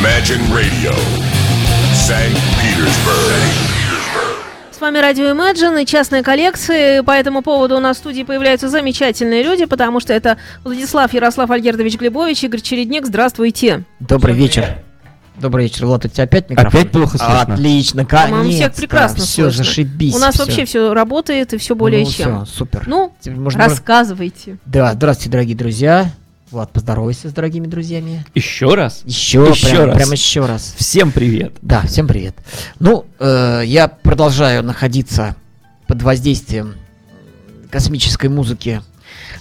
Imagine Radio, St. Petersburg. С вами Радио Imagine и частные коллекции. По этому поводу у нас в студии появляются замечательные люди, потому что это Владислав Ярослав Альгердович Глебович, Игорь Чередник. Здравствуйте. Добрый вечер. Добрый вечер, Влад, у тебя опять микрофон? Опять плохо слышно. Отлично, По-моему, конечно. всех прекрасно Все, слышно. зашибись. У нас всё. вообще все работает и все более ну, чем. всё, супер. Ну, Теперь можно- рассказывайте. Да, здравствуйте, дорогие друзья. Влад, поздоровайся с дорогими друзьями. Еще раз. Еще, Еще прям, раз. прям еще раз. Всем привет. Да, всем привет. Ну, э, я продолжаю находиться под воздействием космической музыки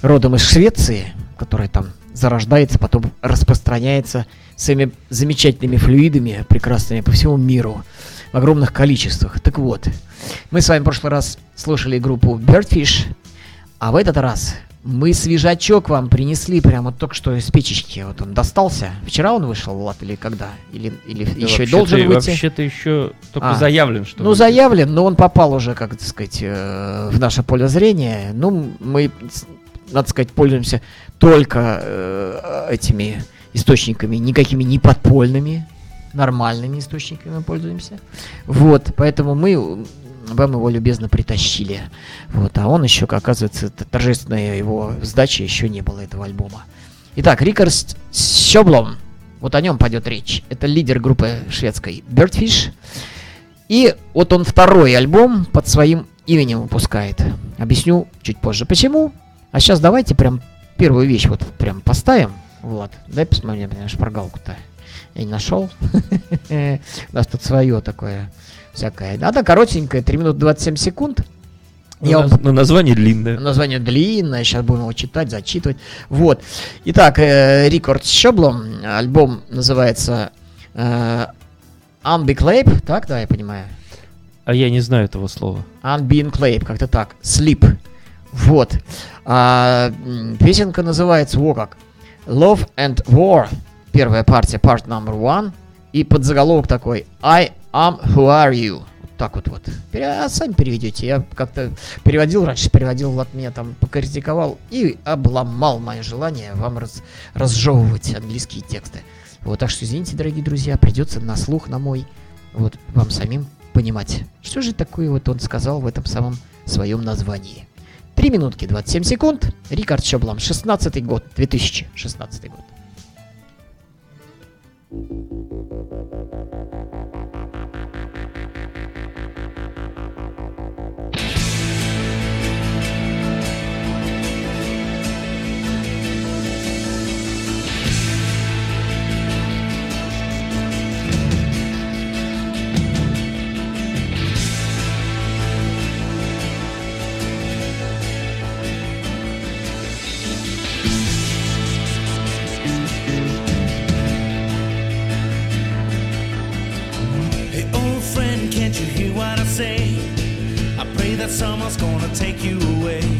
родом из Швеции, которая там зарождается, потом распространяется своими замечательными флюидами, прекрасными по всему миру, в огромных количествах. Так вот, мы с вами в прошлый раз слушали группу Birdfish, а в этот раз мы свежачок вам принесли прямо только что из печечки. Вот он достался. Вчера он вышел, Влад, или когда? Или, или Да еще должен выйти? Вообще-то еще только А. заявлен, что Ну, выйдет. заявлен, но он попал уже, как так сказать, э, в наше поле зрения. Ну, мы, надо сказать, пользуемся только э, этими источниками, никакими не подпольными, нормальными источниками мы пользуемся. Вот, поэтому мы вам его любезно притащили. Вот, а он еще, оказывается, торжественная его сдача еще не было этого альбома. Итак, Рикард Щеблом, вот о нем пойдет речь. Это лидер группы шведской Birdfish. И вот он второй альбом под своим именем выпускает. Объясню чуть позже почему. А сейчас давайте прям первую вещь вот прям поставим. Влад, дай посмотри мне шпаргалку-то. Я не нашел. У нас тут свое такое всякое. Она коротенькая, 3 минуты 27 секунд. Ну, Я вам ну, название длинное. Название длинное, сейчас будем его читать, зачитывать. Вот. Итак, э, Рекорд Щеблом. Альбом называется э, Unbeclape, так, да, я понимаю? А я не знаю этого слова. Unbeing Clape, как-то так. Sleep. Вот. А, песенка называется, во как. Love and War. Первая партия, part number one. И подзаголовок такой. I am who are you. Вот так вот вот. А сами переведете. Я как-то переводил раньше, переводил, Влад меня там покритиковал и обломал мое желание вам раз, разжевывать английские тексты. Вот, так что извините, дорогие друзья, придется на слух, на мой, вот, вам самим понимать, что же такое вот он сказал в этом самом своем названии. 3 минутки 27 секунд. Рикард Щеблом, 16 год, 2016 год. Thank you. That someone's gonna take you away.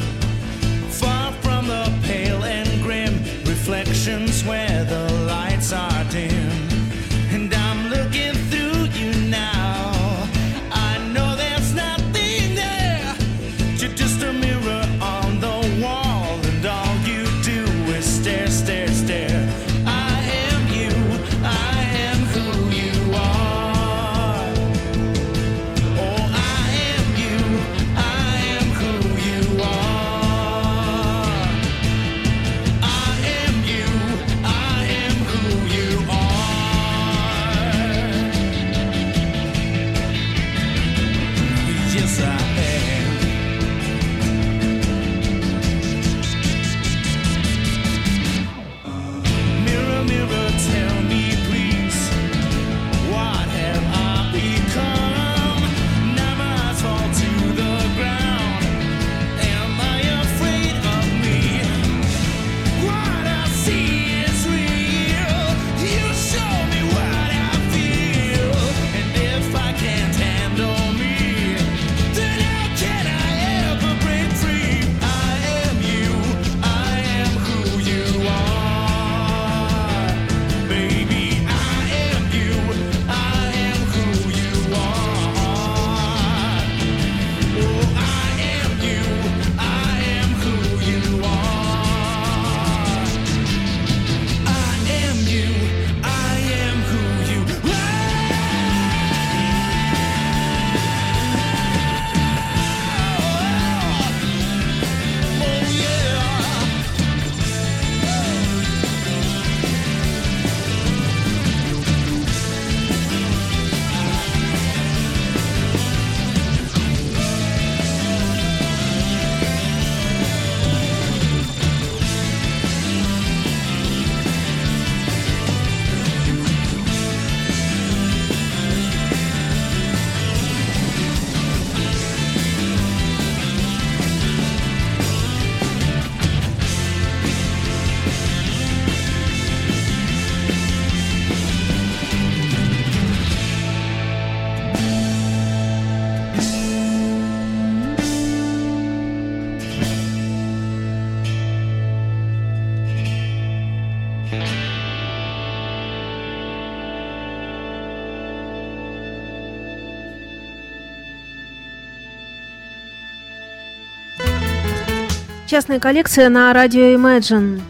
Частная коллекция на радио Imagine.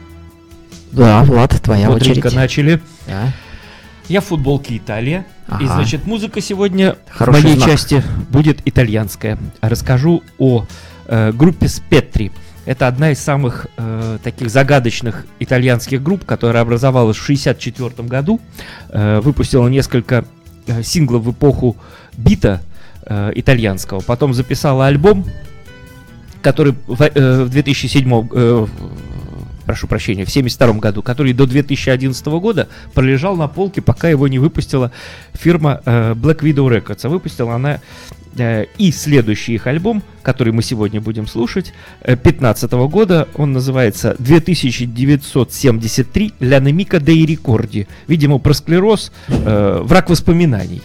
Да, Влад, твоя Бодренько очередь. начали. Да. Я в футболке Италия. И, Ага. значит, музыка сегодня Хороший в моей знак. части будет итальянская. Расскажу о э, группе Спетри. Это одна из самых э, таких загадочных итальянских групп, которая образовалась в 1964 году. Э, выпустила несколько э, синглов в эпоху бита э, итальянского. Потом записала альбом, который в, э, в 2007 э, прошу прощения, в 72 году, который до 2011 года пролежал на полке, пока его не выпустила фирма э, Black Widow Records. А выпустила она э, и следующий их альбом, который мы сегодня будем слушать, 2015 года. Он называется 2973 «Ля Немика dei Ricordi». Видимо, про склероз, э, враг воспоминаний.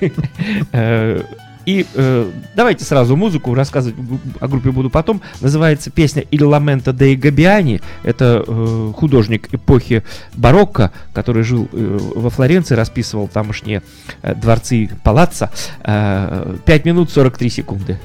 И э, давайте сразу музыку рассказывать о группе буду потом. Называется песня «Il lamento dei Gabbiani». Это э, художник эпохи барокко, который жил э, во Флоренции, расписывал тамошние э, дворцы палаца. Э, 5 минут 43 секунды.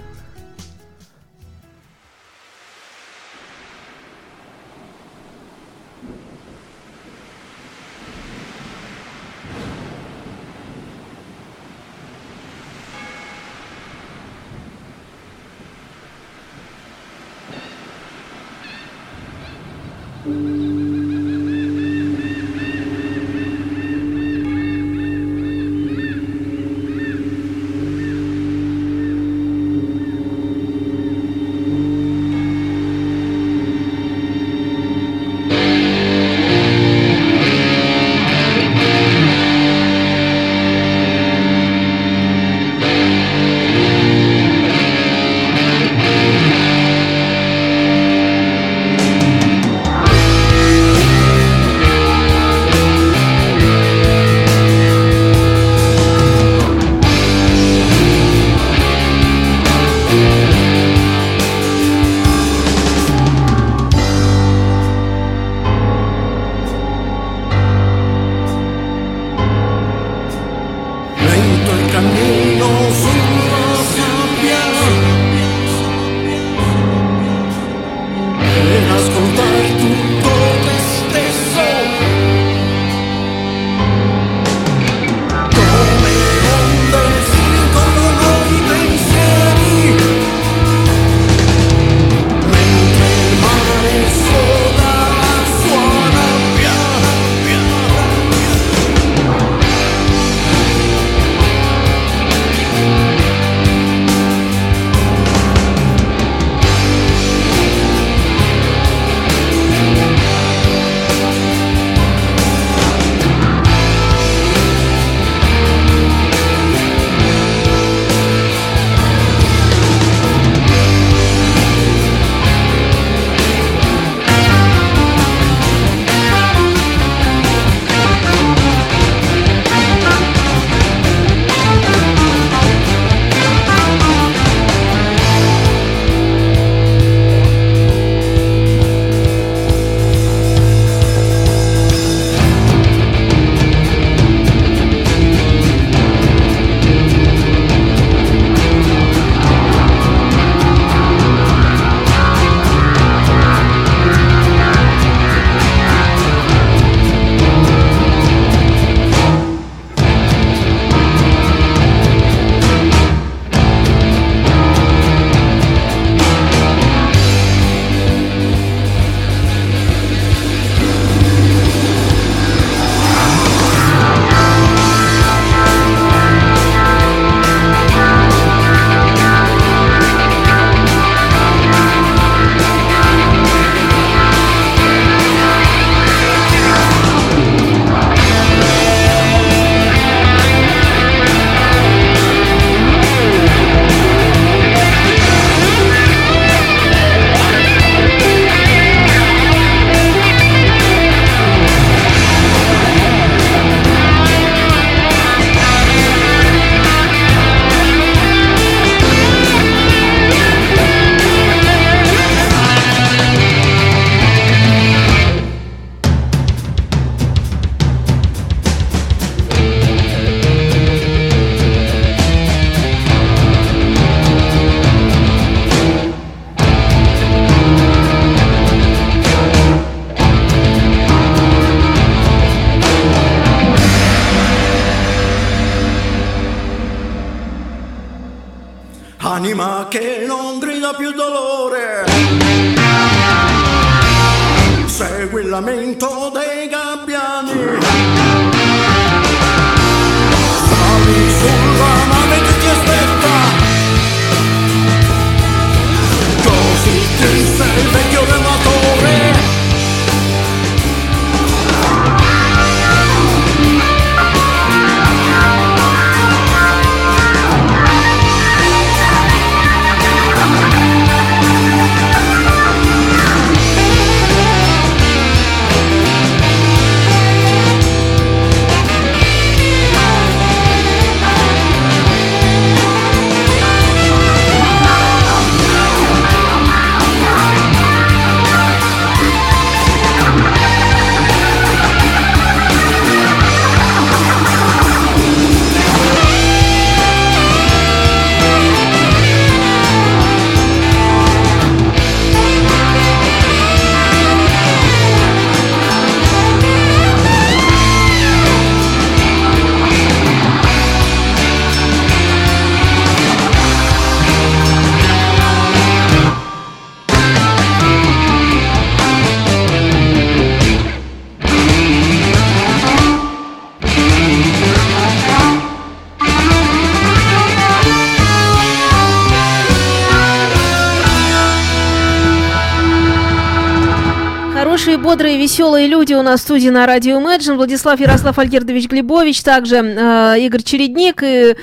Бодрые, веселые люди у нас в студии на радио Imagine. Владислав Ярослав Альгердович Глебович, также э, Игорь Чередник и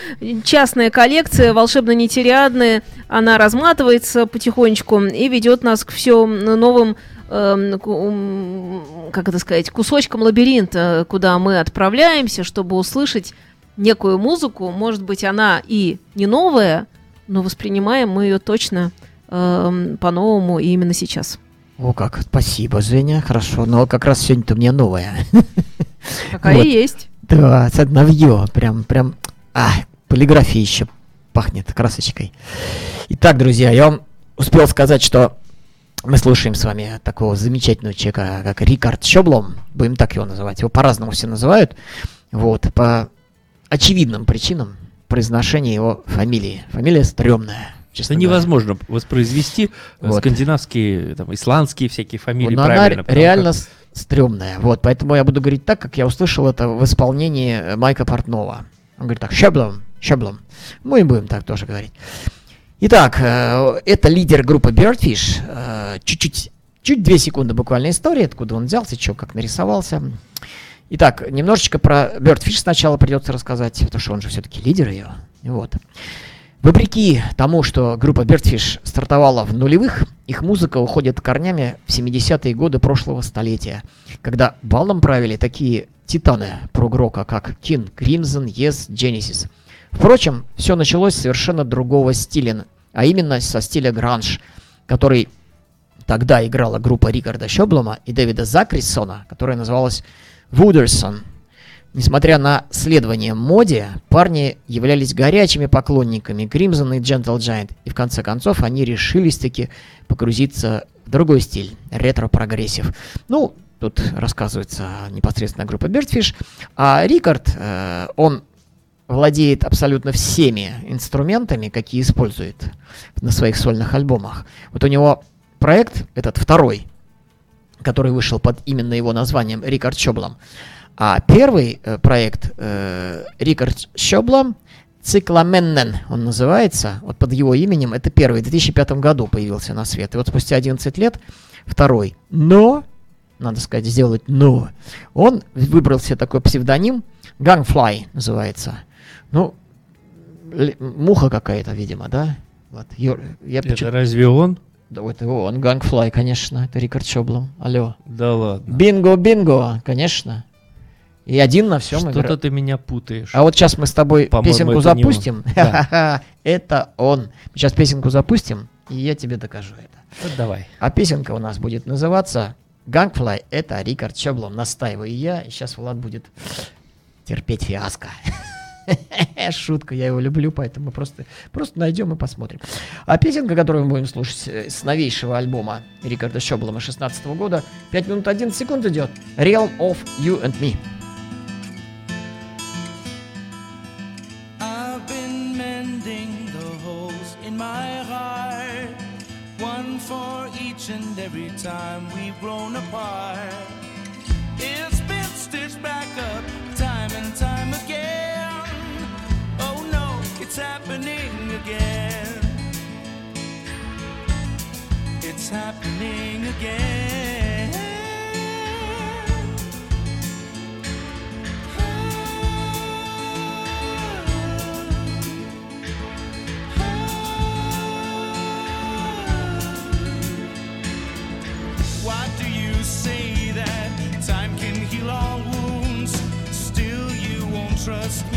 частная коллекция волшебно-нетериадная. Она разматывается потихонечку и ведет нас к все новым эм, как это сказать, кусочкам лабиринта, куда мы отправляемся, чтобы услышать некую музыку. Может быть, она и не новая, но воспринимаем мы ее точно эм, по-новому и именно сейчас. О, как, спасибо, Женя, хорошо. Но как раз сегодня-то у меня новая. Какая Вот. есть. Да, это новье, прям, прям, а, полиграфия еще пахнет красочкой. Итак, друзья, я вам успел сказать, что мы слушаем с вами такого замечательного человека, как Рикард Щоблом, будем так его называть. Его по-разному все называют, вот, по очевидным причинам произношения его фамилии. Фамилия стрёмная, честно Это говоря. невозможно воспроизвести э, Вот. скандинавские, там, исландские всякие фамилии но она правильно. потому реально как- стрёмная. Вот, поэтому я буду говорить так, как я услышал это в исполнении э, Майка Портнова. Он говорит так, щеблом, щеблом. Мы и будем так тоже говорить. Итак, э, это лидер группы Birdfish. Чуть-чуть, чуть две секунды буквально истории, откуда он взялся, что, как нарисовался. Итак, немножечко про Birdfish сначала придется рассказать, потому что он же все-таки лидер ее. Вот. Вопреки тому, что группа Birdfish стартовала в нулевых, их музыка уходит корнями в 70-е годы прошлого столетия, когда балом правили такие титаны прогрока, как King, Crimson, Yes, Genesis. Впрочем, все началось с совершенно другого стиля, а именно со стиля гранж, который тогда играла группа Рикарда Шёблома и Дэвида Закрисона, которая называлась Вудерсон. Несмотря на следование моде, парни являлись горячими поклонниками Crimson и Gentle Giant, и в конце концов они решились таки погрузиться в другой стиль, ретро-прогрессив. Ну, тут рассказывается непосредственно группа Beardfish, а Рикард, э, он владеет абсолютно всеми инструментами, какие использует на своих сольных альбомах. Вот у него проект, этот второй, который вышел под именно его названием Рикард Щоблом. А первый э, проект э, Рикард Щоблом Цикламеннен он называется, вот под его именем, это первый, в 2005 году появился на свет. И вот спустя 11 лет второй. Но, надо сказать, сделать но, он выбрал себе такой псевдоним, Gangfly называется. Ну, муха какая-то, видимо, да? Вот, я Это почему- разве он? Да вот его, он Gangfly, конечно, это Рикард Щоблом. Алло. Да ладно. Бинго, бинго, конечно. И один на всем Что-то ты меня путаешь. А вот сейчас мы с тобой По-моему, песенку запустим. Это он. Сейчас песенку запустим, и я тебе докажу это. Вот давай. А песенка у нас будет называться Gangfly. Это Рикард Щоблом, настаиваю я. И сейчас Влад будет терпеть фиаско. Шутка, я его люблю, поэтому просто, просто найдем и посмотрим. А песенка, которую мы будем слушать э, с новейшего альбома Рикарда Щоблома 16 года, 5 минут 11 секунд идет. Realm of You and Me. mentioned every time we've grown apart. It's been stitched back up time and time again. Oh no, it's happening again. It's happening again. trust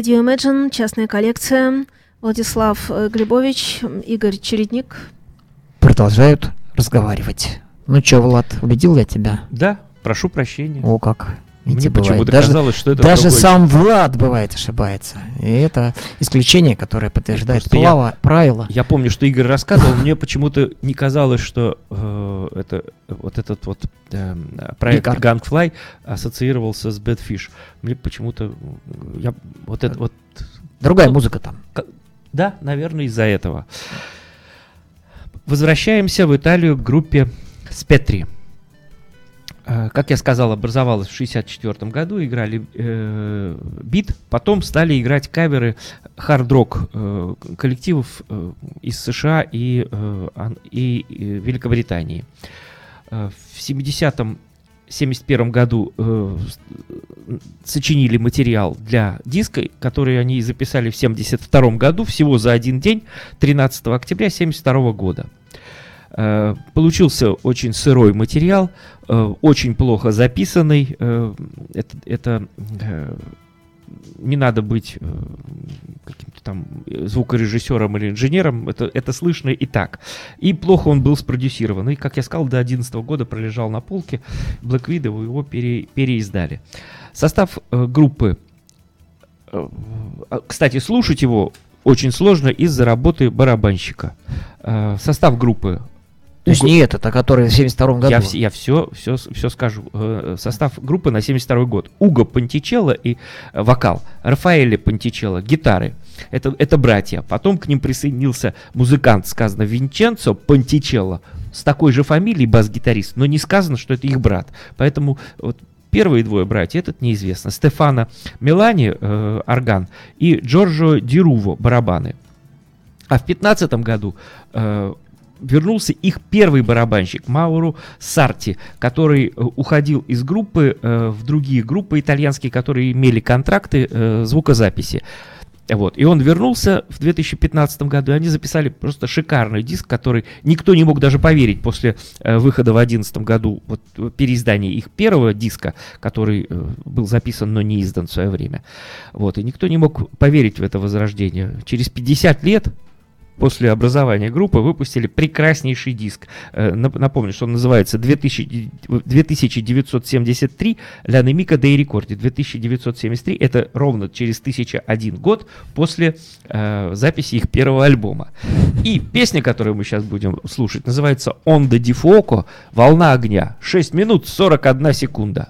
Радио Imagine, частная коллекция. Владислав э, Грибович, Игорь Чередник. Продолжают разговаривать. Ну что, Влад, убедил я тебя? Да, прошу прощения. О, как. Мне почему-то Даже, казалось, что это даже другой сам Влад бывает ошибается. И это исключение, которое подтверждает Просто я- плава- правило. Я помню, что Игорь рассказывал, мне почему-то не казалось, что э, это вот этот вот э, проект Пикард. Gangfly ассоциировался с Badfish. Мне почему-то я вот это вот Другая Ну, музыка там. да, наверное, из-за этого. Возвращаемся в Италию к группе Спетри. Э, Как я сказал, образовалась в 1964 году, играли э, бит, потом стали играть каверы хард-рок э, коллективов э, из США и, э, и, э, Великобритании. Э, в 70-м 71 году э, сочинили материал для диска, который они записали в 72 году, всего за один день, 13 октября 72 года. Получился очень сырой материал, э, очень плохо записанный. э, Это, это, э, не надо быть э, каким-то там э, звукорежиссером или инженером, это, это слышно и так. И плохо он был спродюсирован. И, как я сказал, до 2011 года пролежал на полке. Black Widow его пере- переиздали. Состав э, группы, э, а, кстати, слушать его очень сложно из-за работы барабанщика. Э, Состав группы То есть не этот, а который в 72 году. я, я все, все, все скажу. Э, Состав группы на 72 год. Уго Пантичелло и э, вокал. Рафаэле Пантичелло, гитары. Это, это братья. Потом к ним присоединился музыкант, сказано, Винченцо Пантичелло. С такой же фамилией бас-гитарист, но не сказано, что это их брат. Поэтому вот первые двое братья, этот неизвестно. Стефано Мелани, э, орган, и Джорджо Дируво, барабаны. А в 15 году э, вернулся их первый барабанщик Мауру Сарти, который э, уходил из группы э, в другие группы итальянские, которые имели контракты э, звукозаписи. Вот. И он вернулся в 2015 году, и они записали просто шикарный диск, который никто не мог даже поверить после э, выхода в 2011 году, вот переиздания их первого диска, который э, был записан, но не издан в свое время. Вот. И никто не мог поверить в это возрождение. Через 50 лет после образования группы выпустили прекраснейший диск. Э, нап- Напомню, что он называется 2000 2973 «La Nemica dei Ricordi». 2973 — это ровно через 1001 год после э, записи их первого альбома. И песня, которую мы сейчас будем слушать, называется «Onda di Fuoco» — «Волна огня». 6 минут 41 секунда.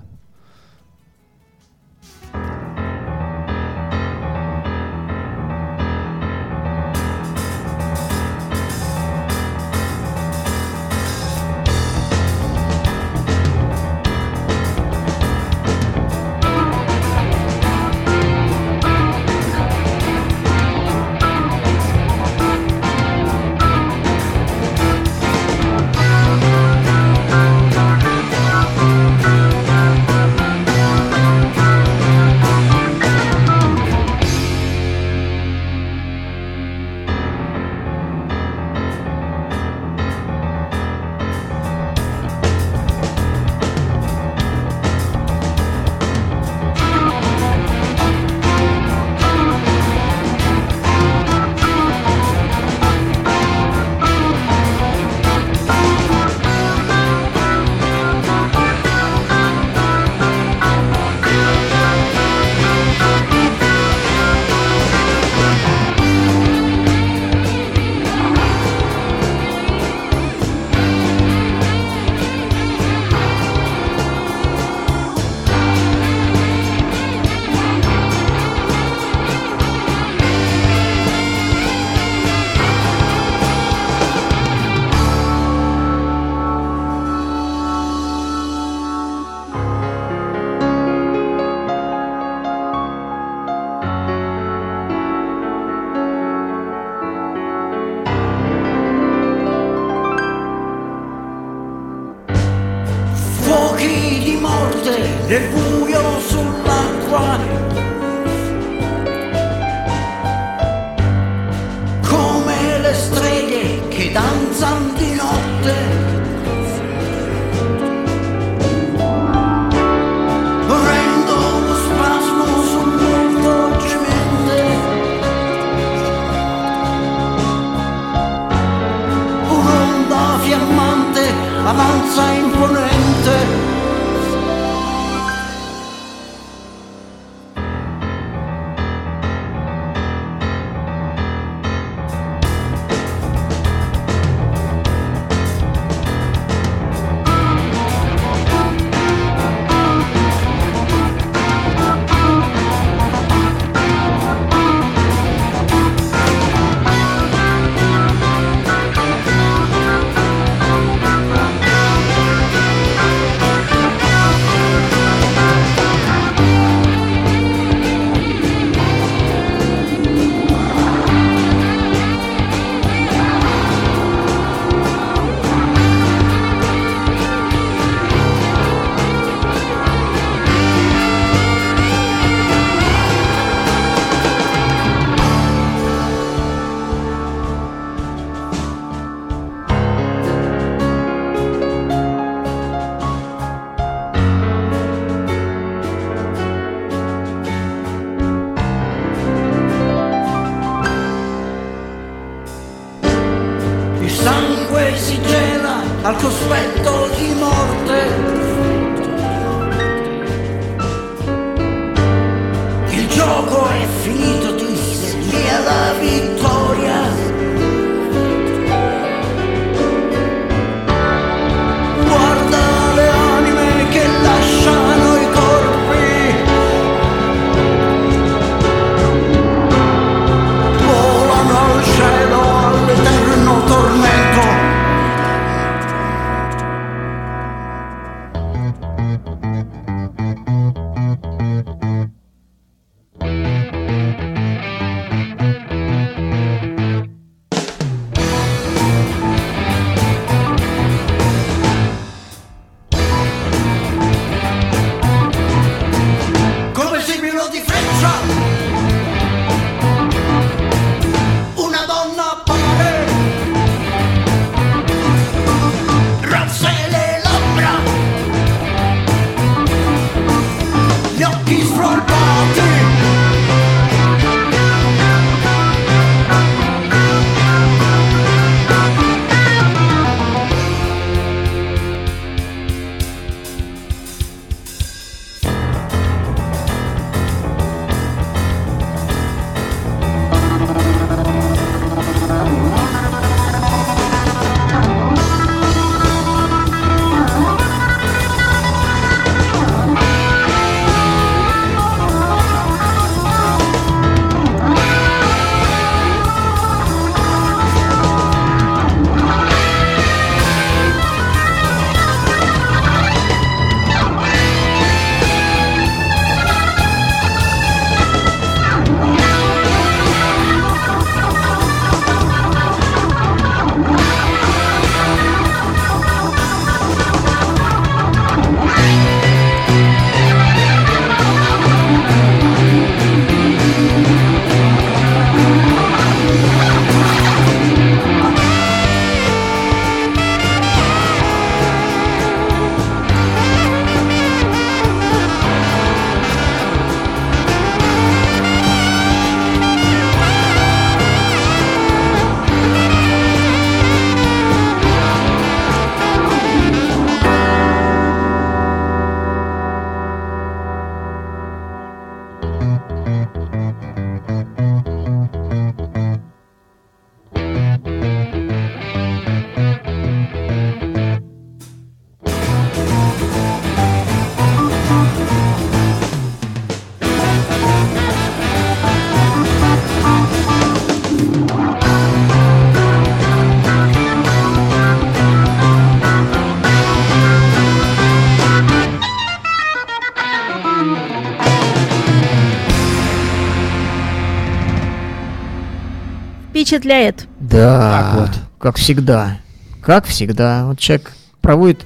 Впечатляет. Да, Так вот. как всегда. Как всегда. Вот человек проводит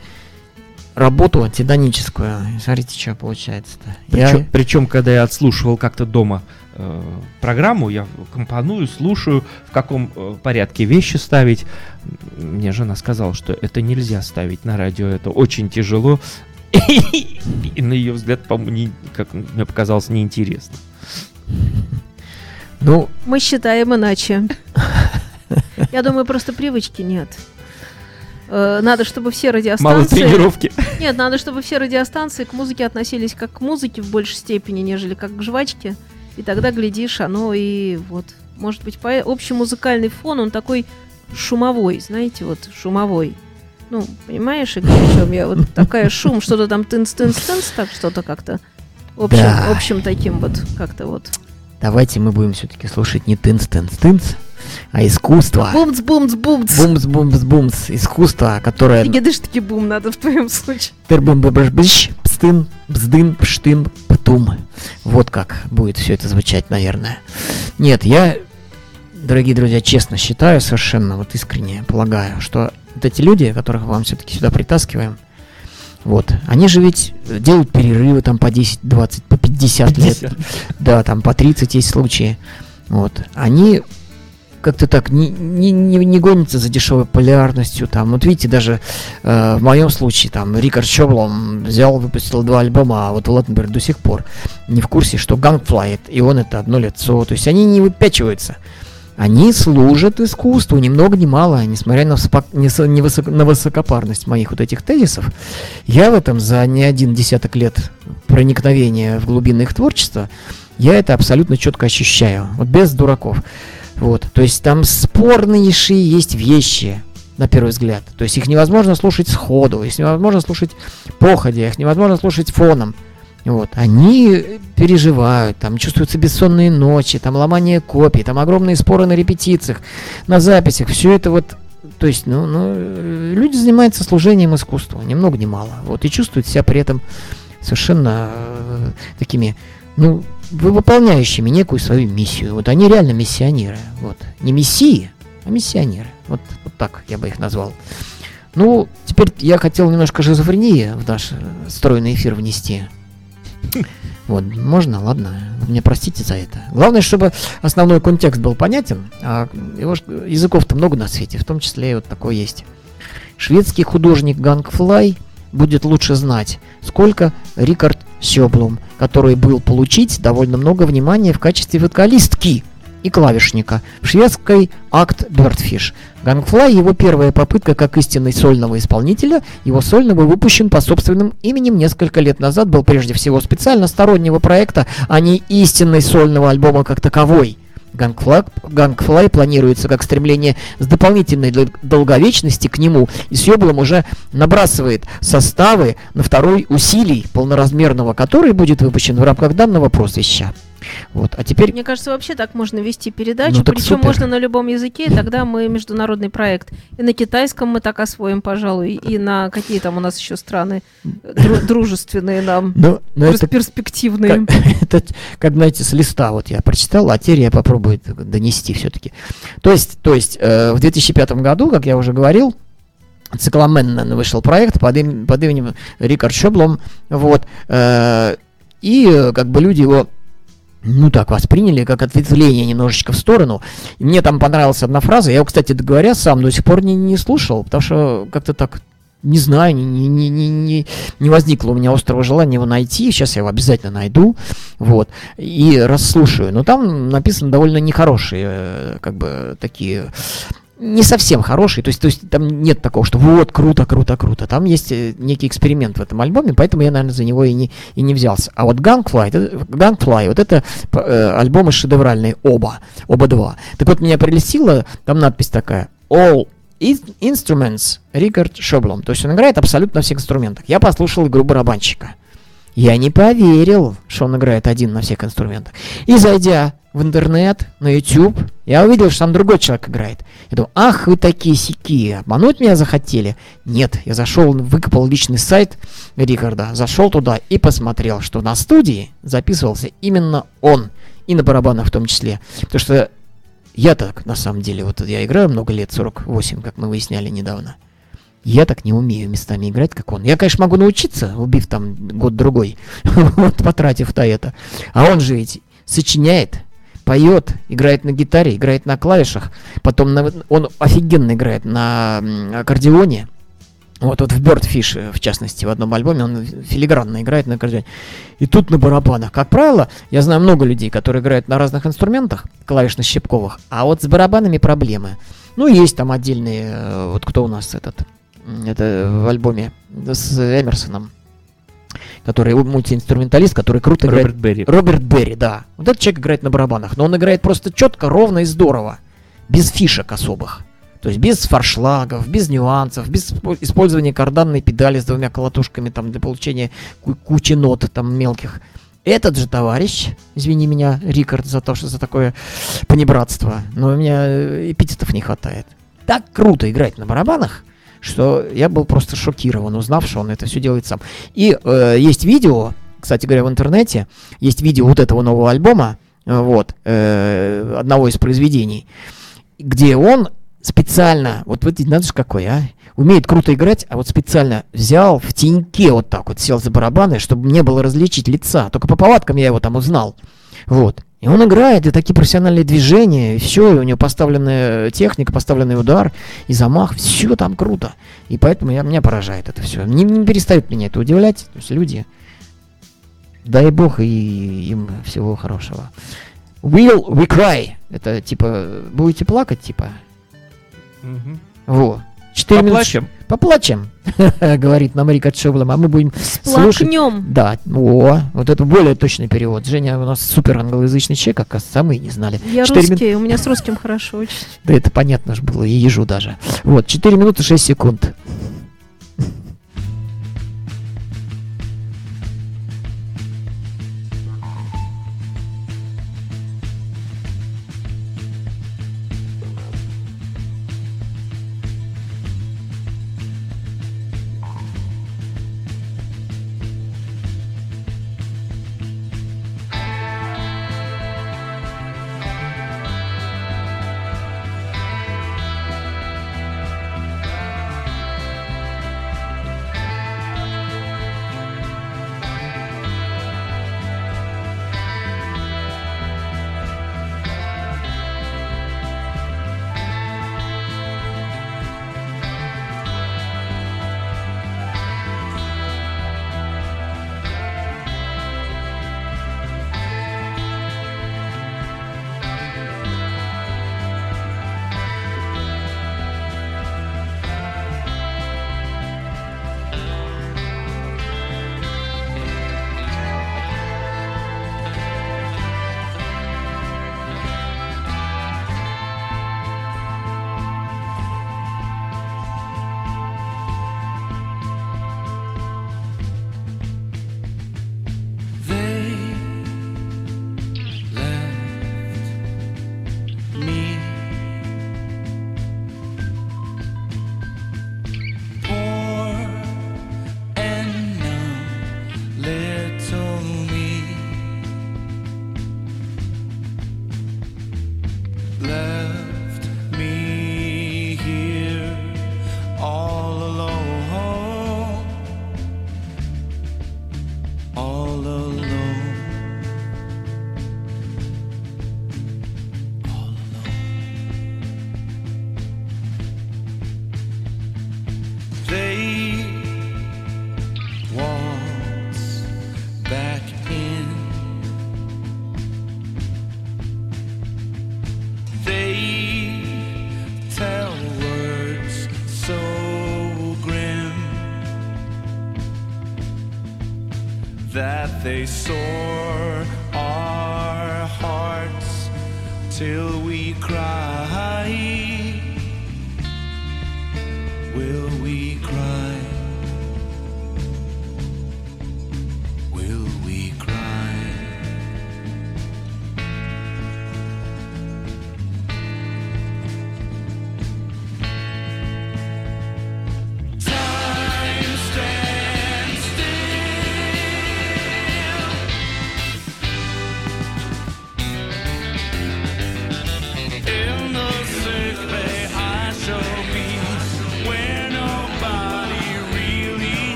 работу титаническую. Смотрите, что получается-то. Причем, причем, когда я отслушивал как-то дома э, программу, я компоную, слушаю, в каком э, порядке вещи ставить. Мне жена сказала, что это нельзя ставить на радио, это очень тяжело. И на ее взгляд, по-моему, как мне показалось, неинтересно. Ну, Мы считаем иначе. Я думаю, просто привычки нет. Э, Надо, чтобы все Мало радиостанции... тренировки. Нет, надо, чтобы все радиостанции к музыке относились как к музыке в большей степени, нежели как к жвачке. И тогда, глядишь, оно и вот... Может быть, по общий музыкальный фон, он такой шумовой, знаете, вот шумовой. Ну, понимаешь, Игорь, о чем я? Вот такая шум, что-то там тынц-тынц-тынц, так что-то как-то. Общим, Да. общим таким вот, как-то вот. давайте мы будем все-таки слушать не тынц-тынц-тынц, а искусство. Бумц, бумц, бумц. Бумс-бумс-бумс. Искусство, которое... Гидыш-таки бум надо в твоем случае. Тыр-бым-бым-быщ, пстын, бздын, пштын, птум. Вот как будет все это звучать, наверное. Нет, я, дорогие друзья, честно считаю, совершенно вот искренне полагаю, что вот эти люди, которых вам все-таки сюда притаскиваем, вот, они же ведь делают перерывы там по 10, 20, по 50 лет. 50. Да, там по 30 есть случаи. Вот. Они как-то так не, не, не, не гонятся за дешевой популярностью. Там, вот видите, даже э, в моем случае, там, Рикард Шёблом взял, выпустил два альбома, а вот Латтенберг до сих пор не в курсе, что Gungfly, и он это одно лицо. То есть они не выпячиваются. Они служат искусству, ни много ни мало, несмотря на, вспо- не высоко- на высокопарность моих вот этих тезисов. Я в этом за не один десяток лет проникновения в глубины их творчества, я это абсолютно четко ощущаю, вот без дураков. Вот, то есть там спорнейшие есть вещи, на первый взгляд. То есть их невозможно слушать сходу, их невозможно слушать походя, их невозможно слушать фоном. Вот, они переживают, там чувствуются бессонные ночи, там ломание копий, там огромные споры на репетициях, на записях, все это вот, то есть, ну, ну, э, люди занимаются служением искусству, ни много ни мало, вот, и чувствуют себя при этом совершенно э, такими, ну, выполняющими некую свою миссию. Вот они реально миссионеры, вот, не мессии, а миссионеры, вот, вот так я бы их назвал. Ну, теперь я хотел немножко шизофрении в наш э, стройный эфир внести. Вот, можно, ладно, вы меня простите за это. Главное, чтобы основной контекст был понятен, а его ж- языков-то много на свете, в том числе и вот такой есть. Шведский художник Гангфлай будет лучше знать, сколько Рикард Сёблум, который был получить довольно много внимания в качестве вокалистки и клавишника в шведской акт Birdfish. Гангфлай его первая попытка как истинный сольного исполнителя, его сольно был выпущен по собственным именем несколько лет назад, был прежде всего специально стороннего проекта, а не истинный сольного альбома как таковой. Гангфлай, планируется как стремление с дополнительной дол- долговечности к нему, и Сёблом уже набрасывает составы на второй усилий полноразмерного, который будет выпущен в рамках данного прозвища. Вот, а теперь Мне кажется, вообще так можно вести передачу, Ну, причем супер. можно на любом языке, и тогда мы международный проект. И на китайском мы так освоим, пожалуй, и на какие там у нас еще страны дру- дружественные нам, Ну, ну это, перспективные. как, это, как, знаете, с листа вот я прочитал, а теперь я попробую донести все-таки. То есть, то есть э, в 2005 году, как я уже говорил, Цикломен вышел проект под, им- под именем Рикард Шоблом, вот, э, и э, как бы люди его ну так восприняли, как ответвление немножечко в сторону. И мне там понравилась одна фраза, я кстати говоря, сам до сих пор не, не слушал, потому что как-то так не знаю, не, не, не, не, не- возникло у меня острого желания его найти. Сейчас я его обязательно найду, вот, и расслушаю. Но там написано довольно нехорошие, э, как бы, такие не совсем хорошие, то есть, то есть там нет такого, что вот, круто, круто, круто. Там есть э, некий эксперимент в этом альбоме, поэтому я, наверное, за него и не, и не взялся. А вот Gangfly, это- Gangfly, вот это э, альбомы шедевральные, оба, оба два. Так вот, меня прелестила, там надпись такая, All Instruments Рикард Шоблом. То есть он играет абсолютно на всех инструментах. Я послушал игру барабанщика. Я не поверил, что он играет один на всех инструментах. И зайдя в интернет, на YouTube, я увидел, что там другой человек играет. Я думаю, ах, вы такие сики, обмануть меня захотели? Нет, я зашел, выкопал личный сайт Рикарда, зашел туда и посмотрел, что на студии записывался именно он. И на барабанах в том числе. Потому что я так, на самом деле, вот я играю много лет, 48, как мы выясняли недавно. Я так не умею местами играть, как он. Я, конечно, могу научиться, убив там год-другой, вот, потратив на это. А он же ведь сочиняет, поет, играет на гитаре, играет на клавишах. Потом на- он офигенно играет на аккордеоне. Вот, вот в Birdfish, э, в частности, в одном альбоме он филигранно играет на аккордеоне. И тут на барабанах. Как правило, я знаю много людей, которые играют на разных инструментах, клавишно-щипковых, а вот с барабанами проблемы. Ну, есть там отдельные, э, вот кто у нас этот, это в альбоме с Эмерсоном, который мультиинструменталист, который круто играет Роберт Берри. Роберт Берри, да. Вот этот человек играет на барабанах, но он играет просто четко, ровно и здорово. Без фишек особых. То есть без форшлагов, без нюансов, без испо- использования карданной педали с двумя колотушками там для получения ку- кучи нот там мелких. Этот же товарищ, извини меня, Рикард, за то, что за такое понебратство, но у меня э, эпитетов не хватает. Так круто играть на барабанах, что я был просто шокирован, узнав, что он это все делает сам. И э, есть видео, кстати говоря, в интернете, есть видео вот этого нового альбома, э, вот, э, одного из произведений, где он специально, вот вы надо какой, а, умеет круто играть, а вот специально взял в теньке вот так вот, сел за барабаны, чтобы не было различить лица, только по повадкам я его там узнал, вот. И он играет, и такие профессиональные движения, и все, и у него поставленная техника, поставленный удар, и замах, все там круто. И поэтому я, меня поражает это все. Не, не перестает меня это удивлять. То есть люди, дай бог и им всего хорошего. Will we cry? Это типа, будете плакать, типа? Mm-hmm. Вот. 4 Поплачем. минуты. Поплачем. Говорит нам Рика Чоблом, а мы будем слушать. Да, о, вот это более точный перевод. Женя у нас супер англоязычный человек, как, самые не знали. Я русский, мин... у меня с русским хорошо очень. Да это понятно же было, и ежу даже. Вот, 4 минуты 6 секунд. That they soar our hearts till we cry.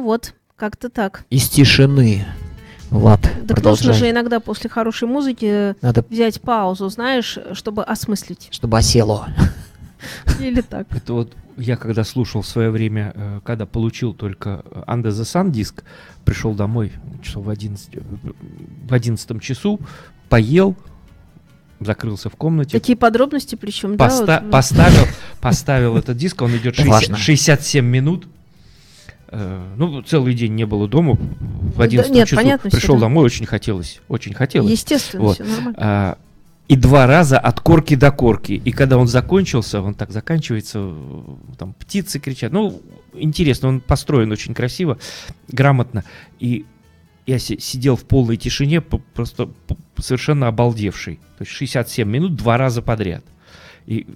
Ну вот, как-то так. Из тишины. Влад, Так нужно продолжай. же иногда после хорошей музыки Надо, взять паузу, знаешь, чтобы осмыслить. чтобы осело. Или так. Это вот я когда слушал в свое время, э, когда получил только э, Under the Sun диск, пришел домой часов в 11, э, в 11 часу, поел, закрылся в комнате, Такие подробности причем, поста- да? вот, поставил, поставил этот диск, он идет Это важно. 67 минут. Э, Ну, целый день не было дома. В Да 11 нет, часу понятно пришел да. домой, очень хотелось. Очень хотелось. Естественно, Вот. все нормально. А, и два раза от корки до корки. И когда он закончился, он так заканчивается, там птицы кричат. Ну, интересно, он построен очень красиво, грамотно. И я си- сидел в полной тишине, просто совершенно обалдевший. То есть 67 минут два раза подряд. И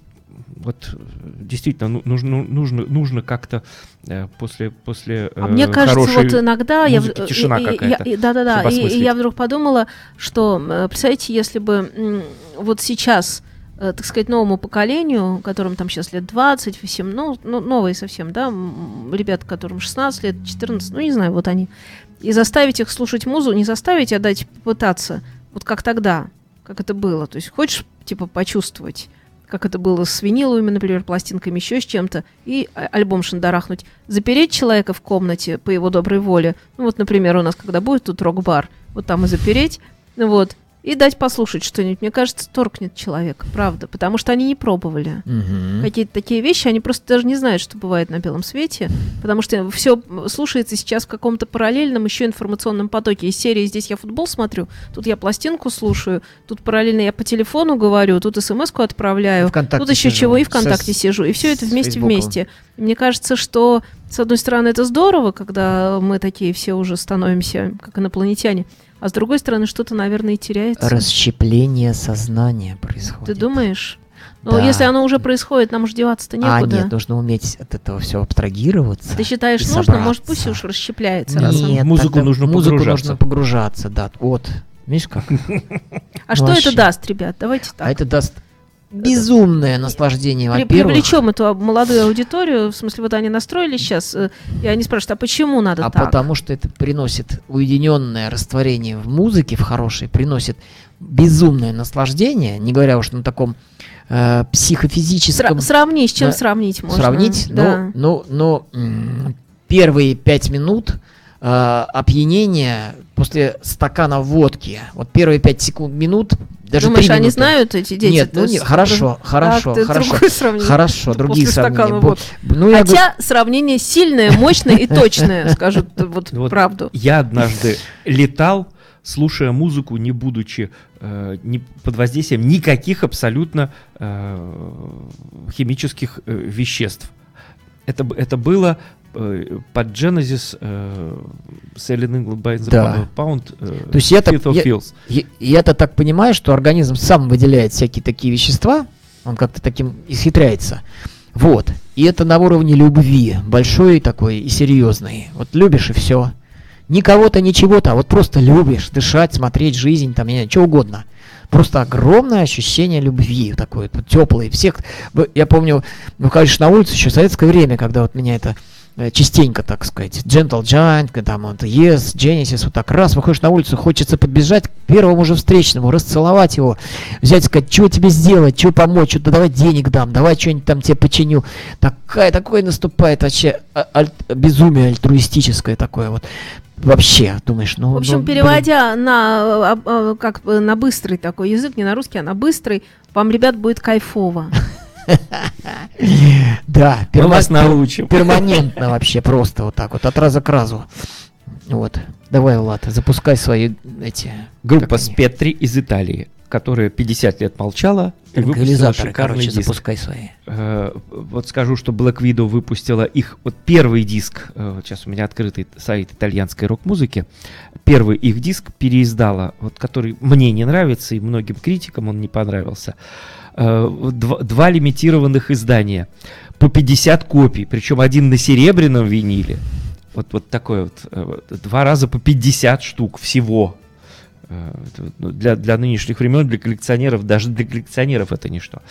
вот э, действительно ну- нужно, нужно, нужно как-то э, после, после А э, мне кажется, вот иногда я, в- музыки тишина и- какая-то, я- и- да-да-да, чтобы и, и я вдруг подумала, что, э, представляете, если бы вот сейчас, э, так сказать, новому поколению, которым там сейчас лет 20, 8, ну, ну, новые совсем, да, ребят, которым 16 лет, 14, ну, не знаю, вот они, и заставить их слушать музу, не заставить, а дать попытаться, вот как тогда, как это было, то есть хочешь, типа, почувствовать, как это было с виниловыми, например, пластинками, еще с чем-то, и а- альбом шандарахнуть. Запереть человека в комнате по его доброй воле. Ну вот, например, у нас когда будет тут рок-бар, вот там и запереть, ну вот, и дать послушать что-нибудь. Мне кажется, торкнет человека, правда, потому что они не пробовали. Мгм. Какие-то такие вещи, они просто даже не знают, что бывает на белом свете, потому что все слушается сейчас в каком-то параллельном еще информационном потоке. Из серии «Здесь я футбол смотрю», тут я пластинку слушаю, тут параллельно я по телефону говорю, тут смс-ку отправляю, ВКонтакте тут еще сижу. чего, и Со- ВКонтакте сижу, и все это с вместе Фейсбуком. вместе. И мне кажется, что с одной стороны это здорово, когда мы такие все уже становимся как инопланетяне, а с другой стороны что-то, наверное, и теряется. Расщепление сознания происходит. Ты думаешь? Ну, Да. если оно уже происходит, нам уже деваться-то А, некуда. нет, нужно уметь от этого все абстрагироваться. Ты считаешь, нужно? Может, пусть собраться. уж расщепляется. раз он- Нет, музыку нужно музыку погружаться. нужно погружаться, да. Вот. Видишь как? А что это даст, ребят? Давайте так. А это даст безумное наслаждение, во-первых. Привлечем эту молодую аудиторию, в смысле, вот они настроились сейчас, э, и они спрашивают, а почему надо А так? потому что это приносит уединенное растворение в музыке, в хорошей, приносит безумное наслаждение, не говоря уж на таком э, Сра- психофизическом сравни, с чем Да. сравнить можно? сравнить. Да. Ну, ну, м, первые пять минут э, опьянения после стакана водки. Вот первые пять секунд минут, даже Думаешь, они минуты. знают эти дети? Нет, ну не, хорошо, хорошо, так, хорошо. сравнение. Хорошо, другие сравнения. Бо- водки. Ну, я говорю, Хотя сравнение сильное, мощное и точное, скажут вот Вот правду. Я однажды летал, слушая музыку, не будучи э, ни- под воздействием никаких абсолютно э, химических э, веществ. Это, это было под Genesis э, Selling England by the Да. Pound э, То есть я так- я- и я-то так понимаю, что организм сам выделяет всякие такие вещества, он как-то таким исхитряется. Вот. И это на уровне любви, большой такой и серьезный. Вот любишь и все. Ни кого-то, ничего-то, а вот просто любишь дышать, смотреть жизнь, там, я не знаю, что угодно. Просто огромное ощущение любви, такое вот, теплое. Всех, я помню, выходишь на улицу еще в советское время, когда вот меня это э, частенько, так сказать, Gentle Giant, когда там Yes, Genesis, вот так раз, выходишь на улицу, хочется подбежать к первому же встречному, расцеловать его, взять, сказать, что тебе сделать, что помочь, что давай денег дам, давай что-нибудь там тебе починю. Такая, такое наступает вообще а- аль- безумие альтруистическое такое вот. Вообще, думаешь, ну... В общем, ну, блин. переводя на, а, а, как на быстрый такой язык, не на русский, а на быстрый, вам, ребят, будет кайфово. Да, Мы вас научим. перманентно вообще, просто вот так вот, от раза к разу. Вот. Давай, Влад, запускай свои эти... Группа? Спетри из Италии, которая 50 лет молчала и выпустила шикарный короче, диск. запускай свои. Э, Вот скажу, что Black Widow выпустила их вот первый диск. э, Сейчас у меня открытый сайт итальянской рок-музыки. Первый их диск переиздала, вот который мне не нравится и многим критикам он не понравился. Э, Два, два лимитированных издания по 50 копий, причем один на серебряном виниле. Вот, вот такой вот. э, Два раза по 50 штук всего. Э, ну, Для, для нынешних времен, для коллекционеров, даже для коллекционеров это ничто.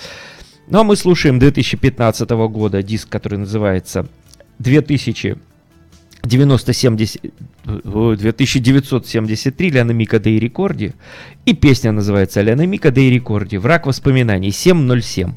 Ну а мы слушаем 2015 года диск, который называется 2000 9070, ой, 2973 Ляна Мика Дей Рекорди. И песня называется Ляна Мика Дей Рекорди. Враг воспоминаний 707.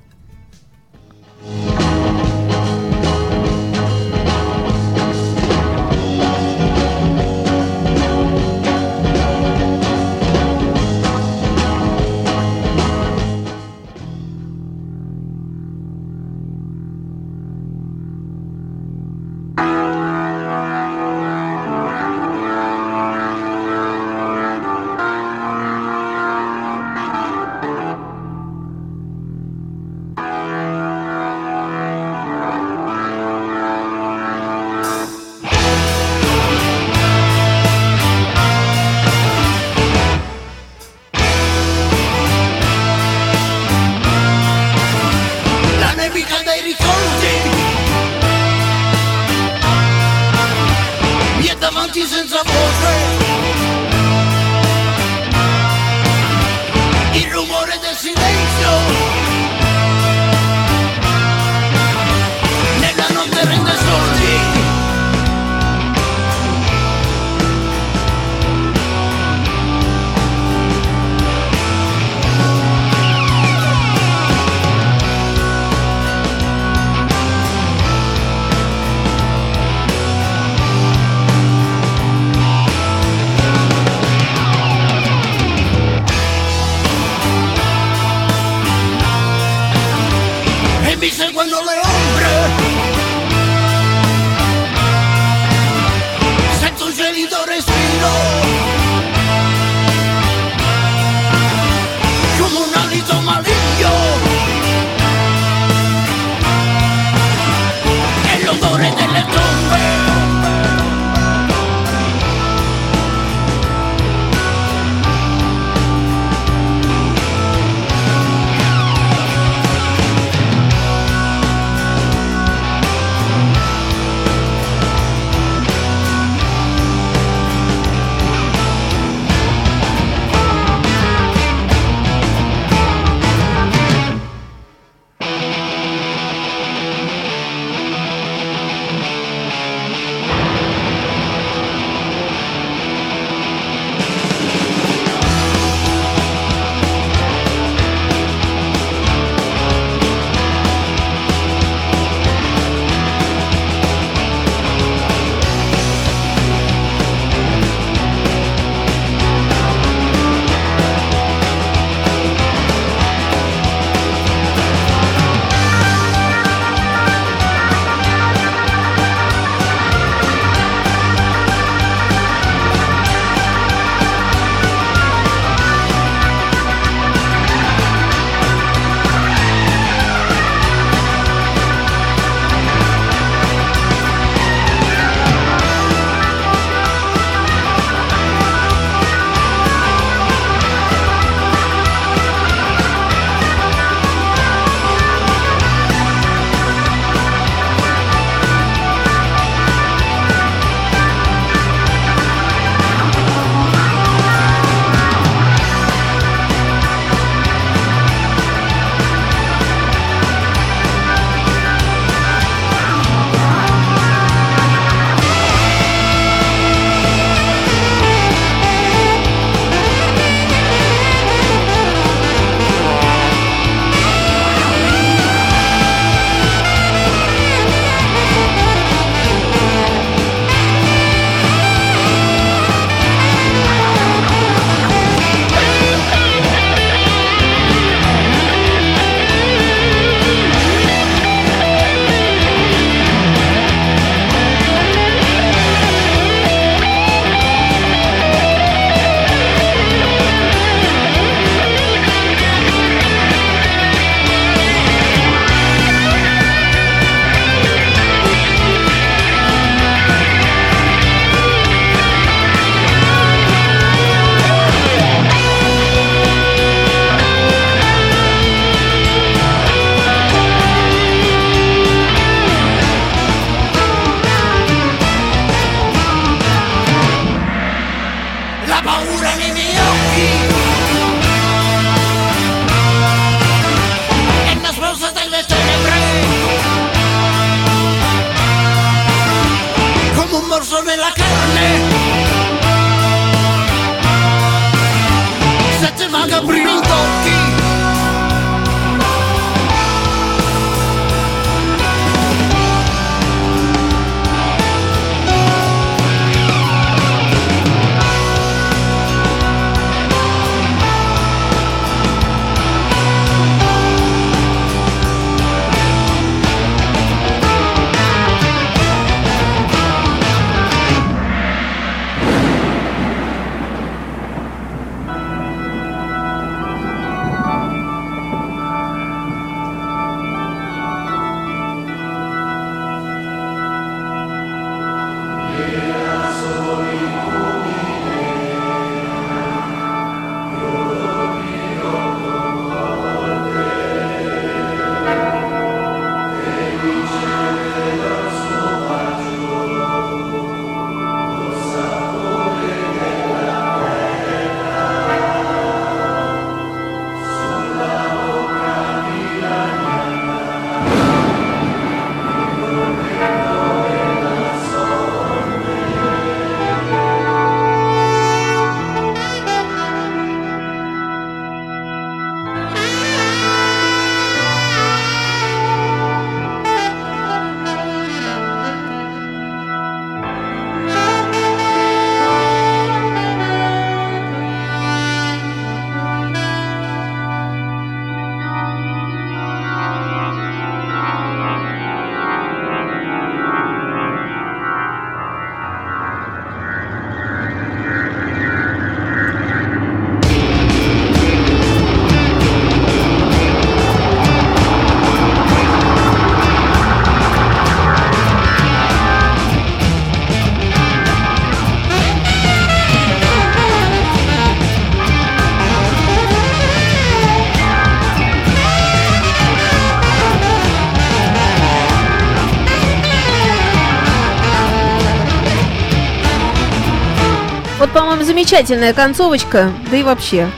Замечательная концовочка, да и вообще.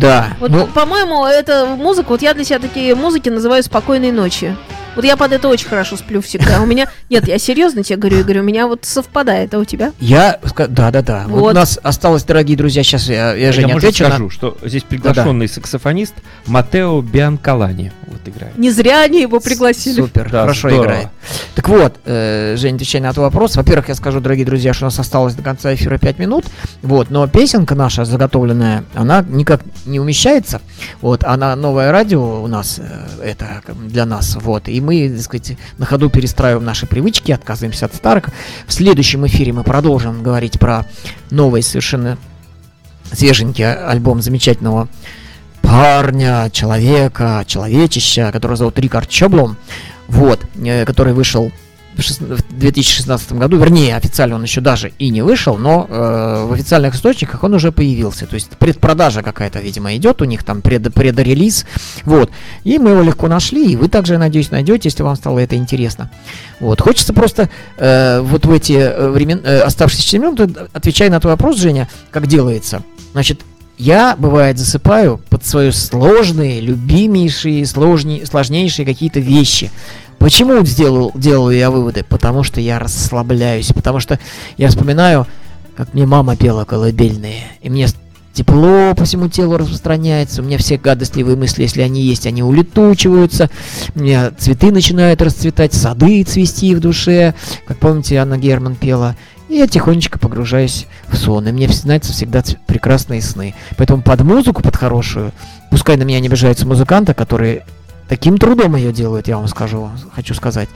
Да. Вот, ну, по-моему, это музыка, вот я для себя такие музыки называю «Спокойной ночи». Вот я под это очень хорошо сплю всегда. У меня... Нет, я серьезно тебе говорю, Игорь, у меня вот совпадает, а у тебя? я... Да, да, да. Вот. Вот. у нас осталось, дорогие друзья, сейчас я, я Жене Я, может, отвечу. на- скажу, что здесь приглашенный саксофонист Матео Бианкалани играет. Не зря они его пригласили. Супер, Да, хорошо здорово. играет. Так вот, э, Жень, отвечая на этот вопрос. Во-первых, я скажу, дорогие друзья, что у нас осталось до конца эфира 5 минут. Вот, но песенка наша заготовленная, она никак не умещается. Вот, она новое радио у нас, э, это для нас. Вот, и мы, так сказать, на ходу перестраиваем наши привычки, отказываемся от старых. В следующем эфире мы продолжим говорить про новый совершенно свеженький альбом замечательного парня, человека, человечища, которого зовут Рикард Чоблом, вот, э, который вышел в шест- в 2016 году, вернее, официально он еще даже и не вышел, но э, в официальных источниках он уже появился. То есть предпродажа какая-то, видимо, идет у них там пред, предрелиз. Вот. И мы его легко нашли, и вы также, надеюсь, найдете, если вам стало это интересно. Вот. Хочется просто э, вот в эти э, времен, э, оставшиеся 4 минуты, отвечая на твой вопрос, Женя, как делается. Значит, я, бывает, засыпаю под свои сложные, любимейшие, сложней, сложнейшие какие-то вещи. Почему сделал, делаю я выводы? Потому что я расслабляюсь, потому что я вспоминаю, как мне мама пела колыбельные, и мне тепло по всему телу распространяется, у меня все гадостливые мысли, если они есть, они улетучиваются, у меня цветы начинают расцветать, сады цвести в душе, как помните, Анна Герман пела, и я тихонечко погружаюсь в сон, и мне снятся всегда прекрасные сны. Поэтому под музыку, под хорошую, пускай на меня не обижаются музыканты, которые таким трудом ее делают, я вам скажу, хочу сказать.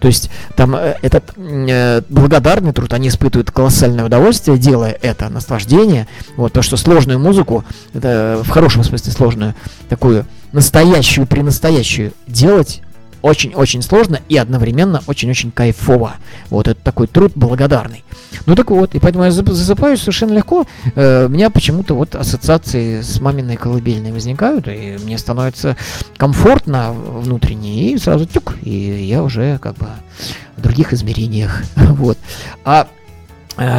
То есть там э, этот э, благодарный труд, они испытывают колоссальное удовольствие, делая это, наслаждение. Вот то, что сложную музыку, это в хорошем смысле сложную, такую настоящую, пренастоящую делать очень-очень сложно и одновременно очень-очень кайфово. Вот это такой труд благодарный. Ну так вот, и поэтому я засыпаю совершенно легко. Э, у меня почему-то вот ассоциации с маминой колыбельной возникают, и мне становится комфортно внутренне, и сразу тюк, и я уже как бы в других измерениях. Вот. А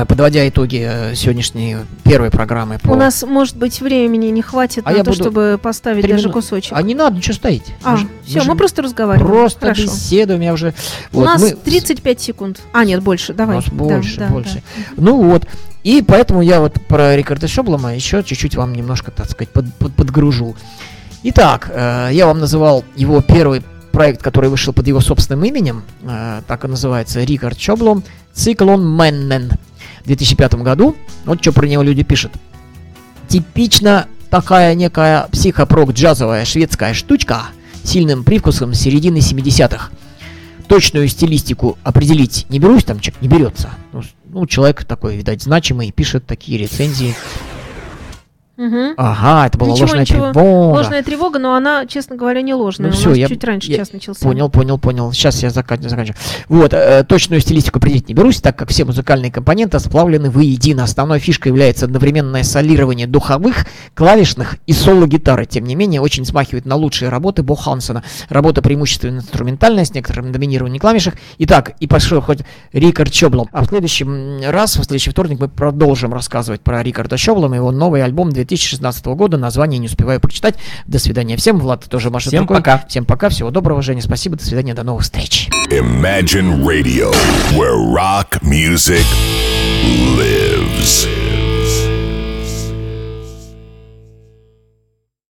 подводя итоги э, сегодняшней первой программы по... У нас, может быть, времени не хватит А на я то, буду чтобы поставить даже кусочек. А не надо ничего ставить. А, Мы же- все, мы, же просто разговариваем. Просто Хорошо. беседуем, я уже... У вот, нас мы- 35 секунд. А, нет, больше. У Давай. нас Да, больше, да, больше. да. Ну вот. И поэтому я вот про Рикарда Шоблома еще чуть-чуть вам немножко, так сказать, под- под- подгружу. Итак, э, я вам называл его первый проект, который вышел под его собственным именем, э, так и называется, Рикард Шоблом, Циклон Мэннен. В 2005 году, вот что про него люди пишут. Типично такая некая психопрок-джазовая шведская штучка с сильным привкусом середины 70-х. Точную стилистику определить не берусь, там не берется. Ну, ну, человек такой, видать, значимый, пишет такие рецензии. Мгм. Ага, это была Ничего, ложная ничего. тревога. Ложная тревога, но она, честно говоря, не ложная. Ну У нас я- чуть раньше я час начался. Понял, понял, понял. Сейчас я зака- заканчиваю. Вот, э, точную стилистику определить не берусь, так как все музыкальные компоненты сплавлены воедино. Основной фишкой является одновременное солирование духовых, клавишных и соло-гитары. Тем не менее, очень смахивает на лучшие работы Бо Хансона. Работа преимущественно инструментальная, с некоторым доминированием клавишек. Итак, и пошел хоть Рикард Чоблом. А в следующий раз, в следующий вторник, мы продолжим рассказывать про Рикарда Чоблома, его новый альбом 2016 года. Название не успеваю прочитать. До свидания всем. Влад тоже машет Всем рукой. пока. Всем пока, всего доброго, Женя, спасибо, до свидания, до новых встреч. Imagine Radio, where rock music lives.